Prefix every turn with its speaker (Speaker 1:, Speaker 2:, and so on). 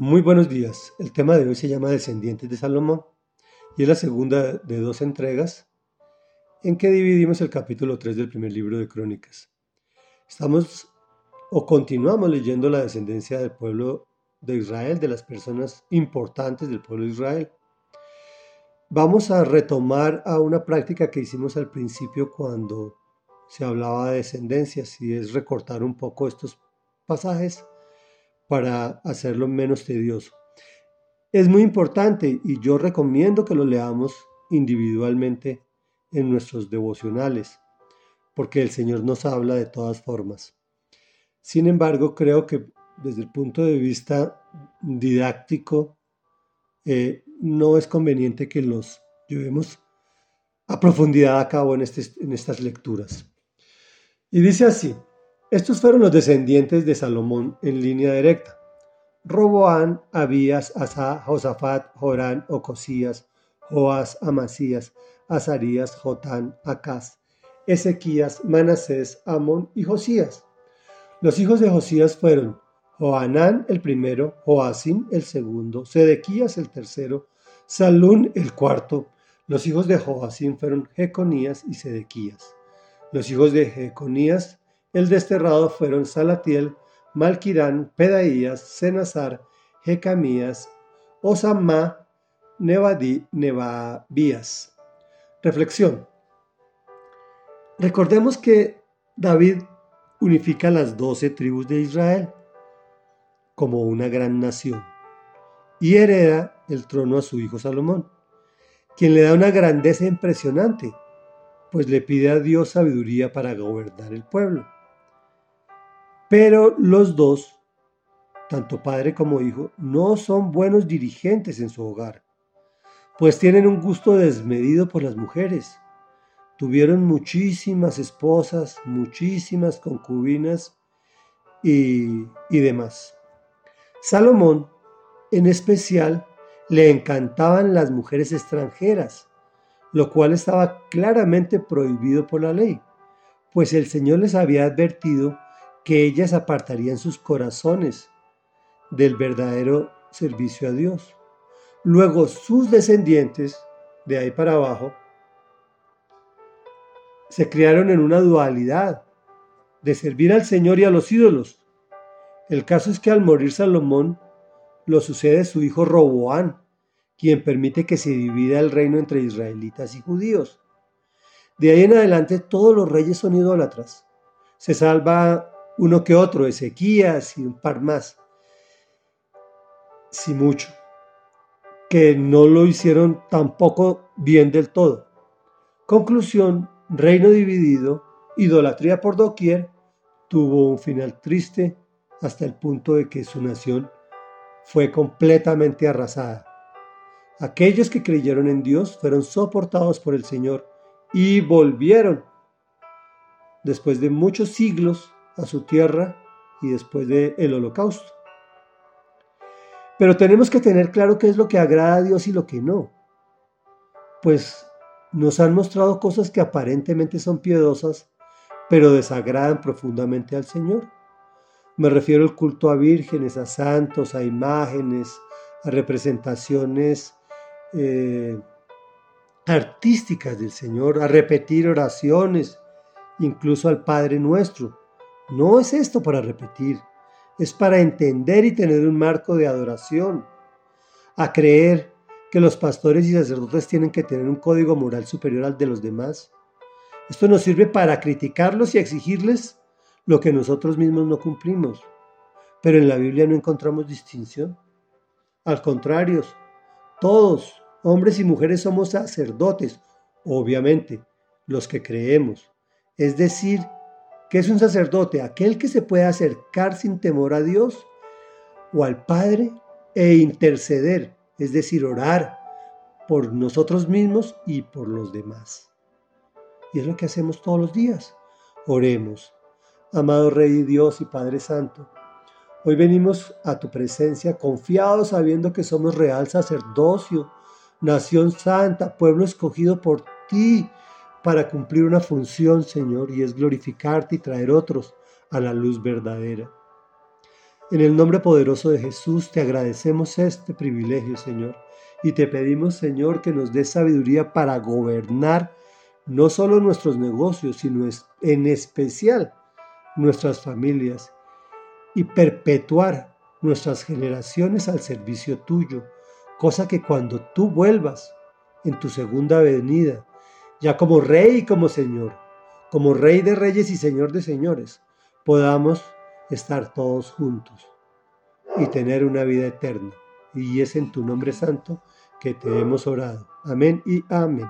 Speaker 1: Muy buenos días. El tema de hoy se llama Descendientes de Salomón y es la segunda de dos entregas en que dividimos el capítulo 3 del primer libro de Crónicas. Estamos o continuamos leyendo la descendencia del pueblo de Israel, de las personas importantes del pueblo de Israel. Vamos a retomar a una práctica que hicimos al principio cuando se hablaba de descendencias y es recortar un poco estos pasajes para hacerlo menos tedioso. Es muy importante y yo recomiendo que lo leamos individualmente en nuestros devocionales, porque el Señor nos habla de todas formas. Sin embargo, creo que desde el punto de vista didáctico, eh, no es conveniente que los llevemos a profundidad a cabo en, este, en estas lecturas. Y dice así, estos fueron los descendientes de Salomón en línea directa. Roboán, Abías, Asa, Josafat, Jorán, Ocosías, Joás, Amasías, Azarías, Jotán, Acaz, Ezequías, Manasés, Amón y Josías. Los hijos de Josías fueron Joanán el primero, Joacim el segundo, Sedequías el tercero, Salún el cuarto. Los hijos de Joacim fueron Jeconías y Sedequías. Los hijos de Jeconías el desterrado fueron Salatiel, Malquirán, Pedaías, Senazar, Jecamías, Osamá, Nevadí, Nebabías. Reflexión. Recordemos que David unifica las doce tribus de Israel como una gran nación y hereda el trono a su hijo Salomón, quien le da una grandeza impresionante, pues le pide a Dios sabiduría para gobernar el pueblo. Pero los dos, tanto padre como hijo, no son buenos dirigentes en su hogar, pues tienen un gusto desmedido por las mujeres. Tuvieron muchísimas esposas, muchísimas concubinas y, y demás. Salomón, en especial, le encantaban las mujeres extranjeras, lo cual estaba claramente prohibido por la ley, pues el Señor les había advertido que ellas apartarían sus corazones del verdadero servicio a Dios. Luego sus descendientes, de ahí para abajo, se criaron en una dualidad de servir al Señor y a los ídolos. El caso es que al morir Salomón, lo sucede su hijo Roboán, quien permite que se divida el reino entre israelitas y judíos. De ahí en adelante todos los reyes son idólatras. Se salva uno que otro, Ezequías y un par más, si mucho, que no lo hicieron tampoco bien del todo. Conclusión, reino dividido, idolatría por doquier, tuvo un final triste hasta el punto de que su nación fue completamente arrasada. Aquellos que creyeron en Dios fueron soportados por el Señor y volvieron después de muchos siglos a su tierra y después del el holocausto. Pero tenemos que tener claro qué es lo que agrada a Dios y lo que no. Pues nos han mostrado cosas que aparentemente son piadosas, pero desagradan profundamente al Señor. Me refiero al culto a vírgenes, a santos, a imágenes, a representaciones eh, artísticas del Señor, a repetir oraciones, incluso al Padre nuestro. No es esto para repetir, es para entender y tener un marco de adoración, a creer que los pastores y sacerdotes tienen que tener un código moral superior al de los demás. Esto nos sirve para criticarlos y exigirles lo que nosotros mismos no cumplimos. Pero en la Biblia no encontramos distinción. Al contrario, todos, hombres y mujeres, somos sacerdotes, obviamente, los que creemos. Es decir, que es un sacerdote? Aquel que se puede acercar sin temor a Dios o al Padre e interceder, es decir, orar por nosotros mismos y por los demás. Y es lo que hacemos todos los días. Oremos. Amado Rey Dios y Padre Santo, hoy venimos a tu presencia confiados sabiendo que somos real sacerdocio, nación santa, pueblo escogido por ti para cumplir una función, Señor, y es glorificarte y traer otros a la luz verdadera. En el nombre poderoso de Jesús te agradecemos este privilegio, Señor, y te pedimos, Señor, que nos des sabiduría para gobernar no solo nuestros negocios, sino en especial nuestras familias y perpetuar nuestras generaciones al servicio tuyo, cosa que cuando tú vuelvas en tu segunda venida, ya como rey y como señor, como rey de reyes y señor de señores, podamos estar todos juntos y tener una vida eterna. Y es en tu nombre santo que te hemos orado. Amén y amén.